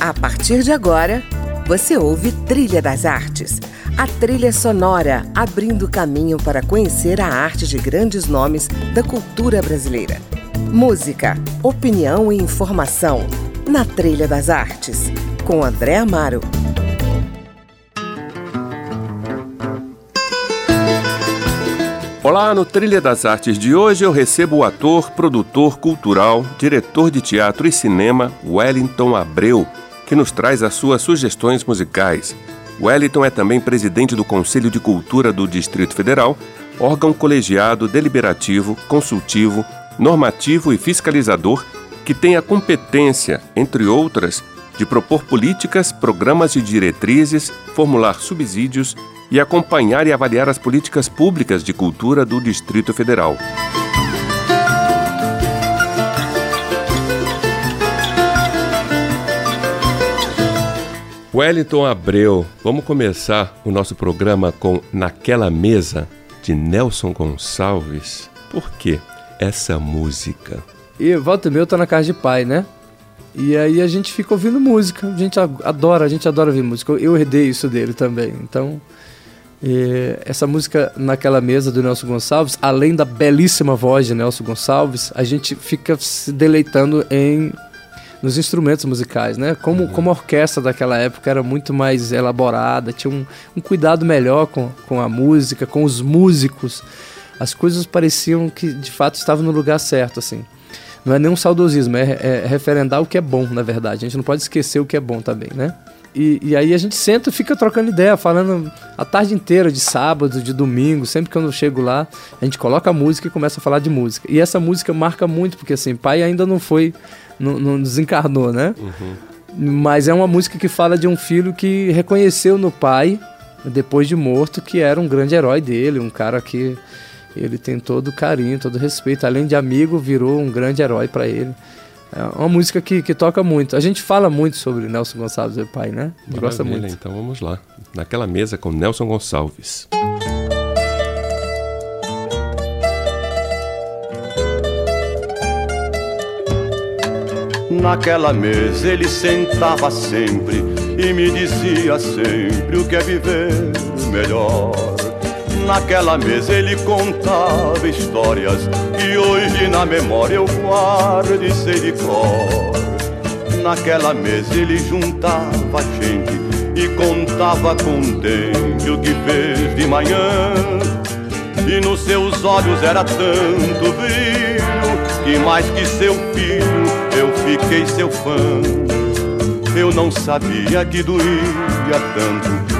A partir de agora, você ouve Trilha das Artes, a trilha sonora abrindo caminho para conhecer a arte de grandes nomes da cultura brasileira. Música, opinião e informação na Trilha das Artes, com André Amaro. Olá, no Trilha das Artes de hoje eu recebo o ator, produtor cultural, diretor de teatro e cinema Wellington Abreu, que nos traz as suas sugestões musicais. Wellington é também presidente do Conselho de Cultura do Distrito Federal, órgão colegiado, deliberativo, consultivo, normativo e fiscalizador que tem a competência, entre outras, de propor políticas, programas e diretrizes, formular subsídios e acompanhar e avaliar as políticas públicas de cultura do Distrito Federal. Wellington Abreu, vamos começar o nosso programa com Naquela Mesa, de Nelson Gonçalves. Por que essa música? E volta e meia eu tô na casa de pai, né? E aí a gente fica ouvindo música. A gente adora, a gente adora ouvir música. Eu herdei isso dele também. Então, essa música naquela mesa do Nelson Gonçalves, além da belíssima voz de Nelson Gonçalves, a gente fica se deleitando em nos instrumentos musicais, né? Como, uhum. como a orquestra daquela época era muito mais elaborada, tinha um, um cuidado melhor com, com a música, com os músicos. As coisas pareciam que de fato estavam no lugar certo, assim. Não é nenhum saudosismo, é, é referendar o que é bom, na verdade. A gente não pode esquecer o que é bom também, né? E, e, aí a gente senta e fica trocando ideia, falando a tarde inteira, de sábado, de domingo, sempre que eu chego lá, a gente coloca a música e começa a falar de música. E essa música marca muito, porque assim, pai ainda não foi, não, não desencarnou, né? Uhum. Mas é uma música que fala de um filho que reconheceu no pai, depois de morto, que era um grande herói dele, um cara que ele tem todo carinho, todo respeito. Além de amigo, virou um grande herói para ele. É uma música que, que toca muito. A gente fala muito sobre Nelson Gonçalves, meu pai, né? A gente gosta muito. Então vamos lá. Naquela mesa com Nelson Gonçalves. Naquela mesa ele sentava sempre e me dizia sempre o que é viver melhor. Naquela mesa ele contava histórias que hoje na memória eu guardo e sei de cor. Naquela mesa ele juntava gente e contava contente o que fez de manhã. E nos seus olhos era tanto brilho que mais que seu filho eu fiquei seu fã. Eu não sabia que doía tanto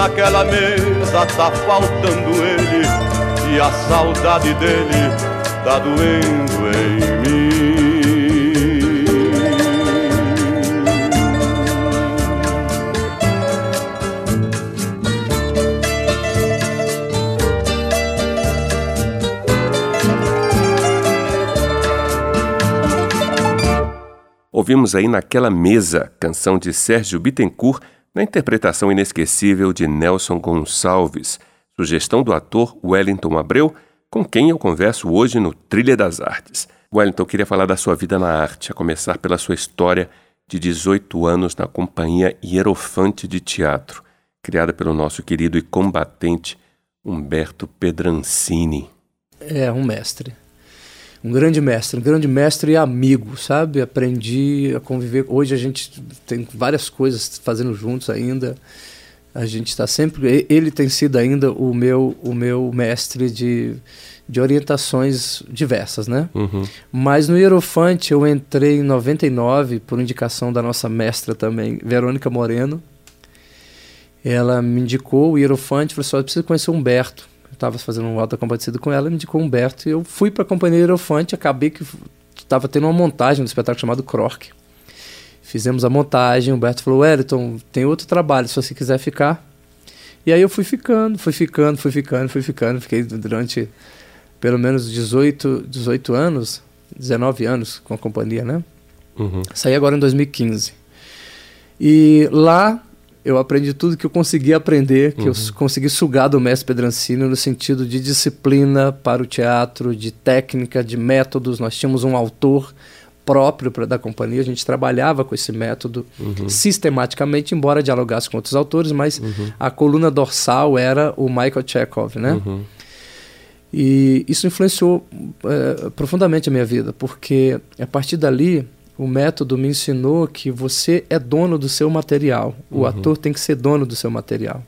naquela mesa tá faltando ele se a saudade dele tá doendo em mim. Ouvimos aí naquela mesa, canção de Sérgio Bittencourt, na interpretação inesquecível de Nelson Gonçalves, sugestão do ator Wellington Abreu, com quem eu converso hoje no Trilha das Artes. Wellington, eu queria falar da sua vida na arte, a começar pela sua história de 18 anos na companhia Hierofante de Teatro, criada pelo nosso querido e combatente Humberto Pedrancini. É, um mestre um grande mestre, um grande mestre e amigo, sabe? Aprendi a conviver. Hoje a gente tem várias coisas fazendo juntos ainda. A gente está sempre. Ele tem sido ainda o meu, o meu mestre de, de orientações diversas, né? Uhum. Mas no Hierofante eu entrei em 99 por indicação da nossa mestra também, Verônica Moreno. Ela me indicou o Hierofante, falou assim: preciso conhecer o Humberto estava fazendo um alta compadecido com ela, me indicou Humberto e eu fui para a Companhia Aerofante, acabei que estava tendo uma montagem do espetáculo chamado Croc. Fizemos a montagem, o Humberto falou, Wellington, tem outro trabalho, se você quiser ficar. E aí eu fui ficando, fui ficando, fui ficando, fui ficando, fiquei durante pelo menos 18, 18 anos, 19 anos com a companhia, né? Uhum. Saí agora em 2015. E lá eu aprendi tudo que eu consegui aprender, que uhum. eu consegui sugar do mestre Pedrancini no sentido de disciplina para o teatro, de técnica, de métodos. Nós tínhamos um autor próprio para da companhia, a gente trabalhava com esse método uhum. sistematicamente, embora dialogasse com outros autores, mas uhum. a coluna dorsal era o Michael Chekhov, né? Uhum. E isso influenciou é, profundamente a minha vida, porque a partir dali o método me ensinou que você é dono do seu material. O uhum. ator tem que ser dono do seu material.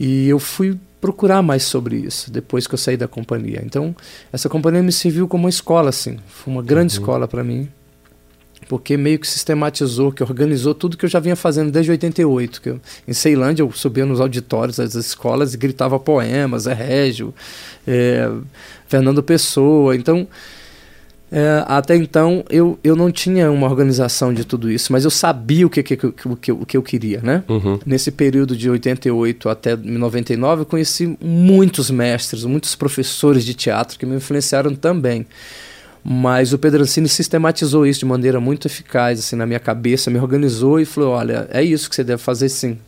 E eu fui procurar mais sobre isso depois que eu saí da companhia. Então, essa companhia me serviu como uma escola, assim. Foi uma grande uhum. escola para mim. Porque meio que sistematizou, que organizou tudo que eu já vinha fazendo desde 88. Que eu, em Ceilândia, eu subia nos auditórios das escolas e gritava poemas, é Régio, é, Fernando Pessoa. Então, é, até então eu, eu não tinha uma organização de tudo isso, mas eu sabia o que, que, que, que, o que eu queria, né? Uhum. Nesse período de 88 até 99 eu conheci muitos mestres, muitos professores de teatro que me influenciaram também. Mas o Pedrancini sistematizou isso de maneira muito eficaz assim na minha cabeça, me organizou e falou: olha, é isso que você deve fazer sim.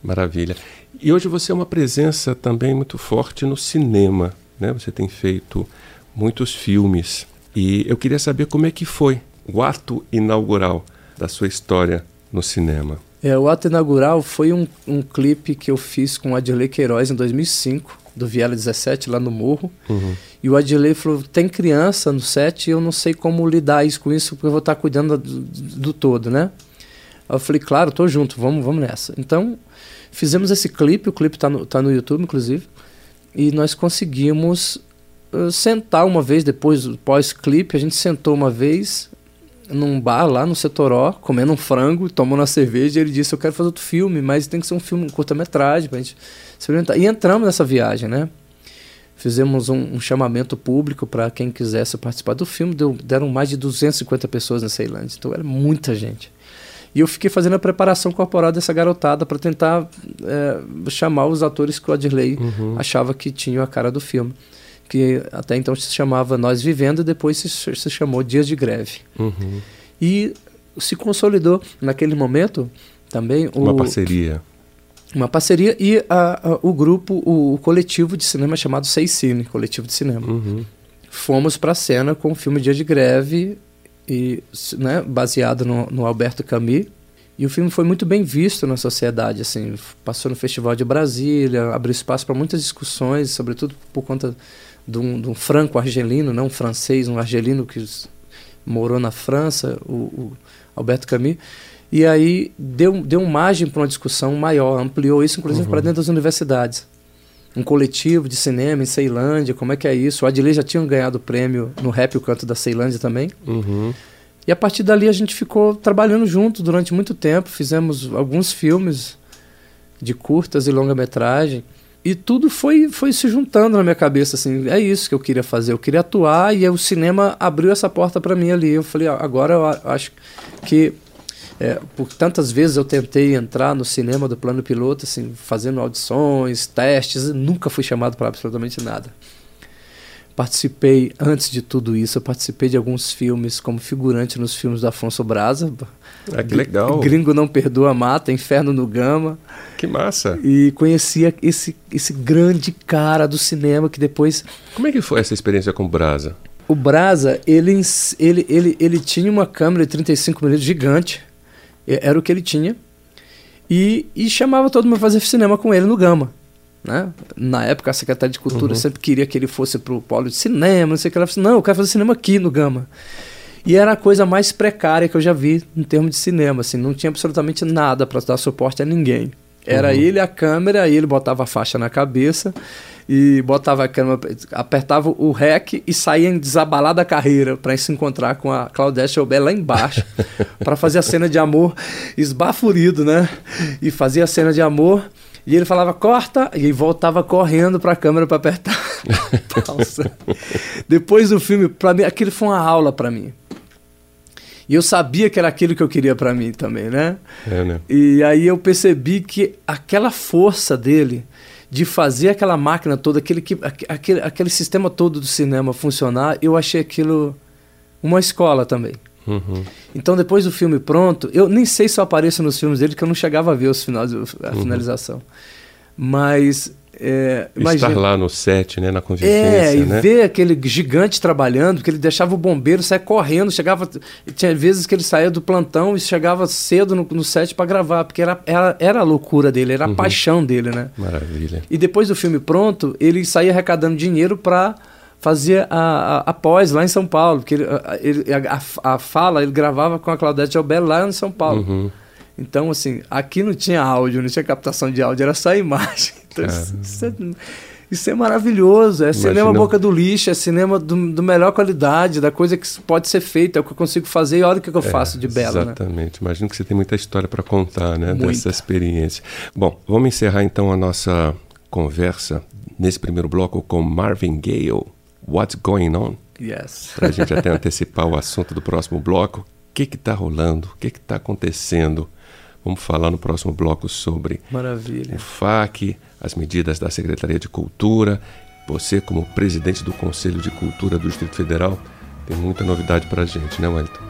Maravilha. E hoje você é uma presença também muito forte no cinema, né? Você tem feito muitos filmes. E eu queria saber como é que foi o ato inaugural da sua história no cinema. É, o ato inaugural foi um, um clipe que eu fiz com o Adilei Queiroz em 2005, do Viela 17, lá no Morro. Uhum. E o Adilei falou: tem criança no set e eu não sei como lidar isso, com isso, porque eu vou estar cuidando do, do todo, né? Aí eu falei: claro, tô junto, vamos, vamos nessa. Então, fizemos esse clipe, o clipe está no, tá no YouTube, inclusive, e nós conseguimos sentar uma vez depois do pós-clipe, a gente sentou uma vez num bar lá no Setoró, comendo um frango, tomando uma cerveja, e ele disse: Eu quero fazer outro filme, mas tem que ser um filme, um curta-metragem pra gente experimentar. E entramos nessa viagem, né? Fizemos um, um chamamento público para quem quisesse participar do filme, deu, deram mais de 250 pessoas na Ceilândia, então era muita gente. E eu fiquei fazendo a preparação corporal dessa garotada para tentar é, chamar os atores que o Adirley uhum. achava que tinham a cara do filme que até então se chamava Nós Vivendo, e depois se, se chamou Dias de Greve. Uhum. E se consolidou naquele momento também uma o, parceria. Uma parceria e a, a, o grupo, o, o, coletivo de cinema chamado Seis Cine, coletivo de cinema. Uhum. Fomos para a cena com o filme Dia de Greve, e, né, baseado no, no Alberto Camus. E o filme foi muito bem visto na sociedade, assim, passou no Festival de Brasília, abriu espaço para muitas discussões, sobretudo por conta de um, um franco-argelino, não um francês, um argelino que morou na França, o, o Alberto Camus. E aí deu, deu margem para uma discussão maior, ampliou isso inclusive uhum. para dentro das universidades. Um coletivo de cinema em Ceilândia, como é que é isso? O Adilei já tinha ganhado o prêmio no Rap O Canto da Ceilândia também. Uhum. E a partir dali a gente ficou trabalhando junto durante muito tempo, fizemos alguns filmes de curtas e longa-metragem. E tudo foi, foi se juntando na minha cabeça, assim, é isso que eu queria fazer, eu queria atuar e o cinema abriu essa porta para mim ali. Eu falei, agora eu acho que é, por tantas vezes eu tentei entrar no cinema do plano piloto, assim, fazendo audições, testes, nunca fui chamado para absolutamente nada. Participei, antes de tudo isso, eu participei de alguns filmes como figurante nos filmes do Afonso Braza. Ah, que legal. Gringo Não Perdoa Mata, Inferno no Gama. Que massa. E conhecia esse, esse grande cara do cinema que depois... Como é que foi essa experiência com o Braza? O Braza, ele, ele, ele, ele tinha uma câmera de 35 mm gigante, era o que ele tinha, e, e chamava todo mundo para fazer cinema com ele no Gama. Né? Na época, a Secretaria de Cultura uhum. sempre queria que ele fosse para o polo de cinema, não sei o que. Ela falou assim, não, eu quero fazer cinema aqui no Gama. E era a coisa mais precária que eu já vi em termos de cinema. Assim, não tinha absolutamente nada para dar suporte a ninguém. Era uhum. ele a câmera, e ele botava a faixa na cabeça e botava a câmera, apertava o REC e saía em desabalada carreira para se encontrar com a Claudete Chaubert lá embaixo para fazer a cena de amor esbaforido, né? E fazia a cena de amor e ele falava, corta, e voltava correndo para a câmera para apertar pausa. Depois do filme, para mim, aquilo foi uma aula para mim. E eu sabia que era aquilo que eu queria para mim também, né? É, né? E aí eu percebi que aquela força dele de fazer aquela máquina toda, aquele, aquele, aquele sistema todo do cinema funcionar, eu achei aquilo uma escola também. Uhum. Então, depois do filme pronto, eu nem sei se eu apareço nos filmes dele, que eu não chegava a ver os finais, a uhum. finalização. Mas. É, Estar lá no set, né, na convivência. É, e né? ver aquele gigante trabalhando, que ele deixava o bombeiro sair correndo, chegava. Tinha vezes que ele saía do plantão e chegava cedo no, no set para gravar, porque era, era, era a loucura dele, era a uhum. paixão dele, né? Maravilha. E depois do filme pronto, ele saía arrecadando dinheiro para fazia a, a, a, pós lá em São Paulo, porque ele, ele a, a, fala ele gravava com a Claudete Albelo lá em São Paulo. Uhum. Então, assim, aqui não tinha áudio, não tinha captação de áudio, era só imagem. Então, isso, é, isso, é, maravilhoso. É Imagina... cinema boca do lixo, é cinema do, do, melhor qualidade, da coisa que pode ser feita, é o que eu consigo fazer e olha o que eu é, faço de belo. Né? Exatamente. Né? Imagino que você tem muita história para contar, né? Muita. Dessa experiência. Bom, vamos encerrar então a nossa conversa nesse primeiro bloco com Marvin Gaye. What's Going On? Yes. Para a gente até antecipar o assunto do próximo bloco. O que está rolando? O que está acontecendo? Vamos falar no próximo bloco sobre Maravilha. o FAC, as medidas da Secretaria de Cultura. Você, como presidente do Conselho de Cultura do Distrito Federal, tem muita novidade para a gente, né, Wellington?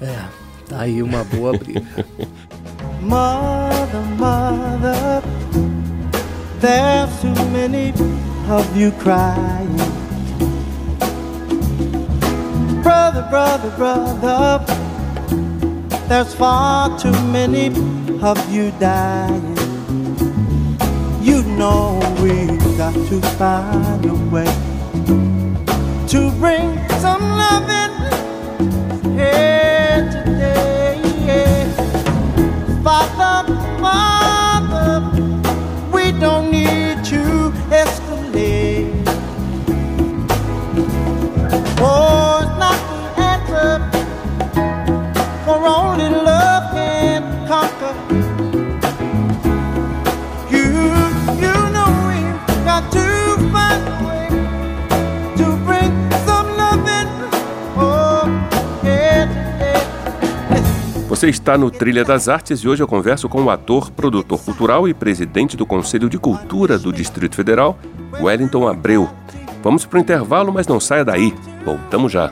É, tá aí uma boa briga. mother, mother, there's too many of you crying. Brother, brother, brother. There's far too many of you dying. You know we've got to find a way to bring some loving here Você está no Trilha das Artes e hoje eu converso com o ator, produtor cultural e presidente do Conselho de Cultura do Distrito Federal, Wellington Abreu. Vamos para o intervalo, mas não saia daí. Voltamos já.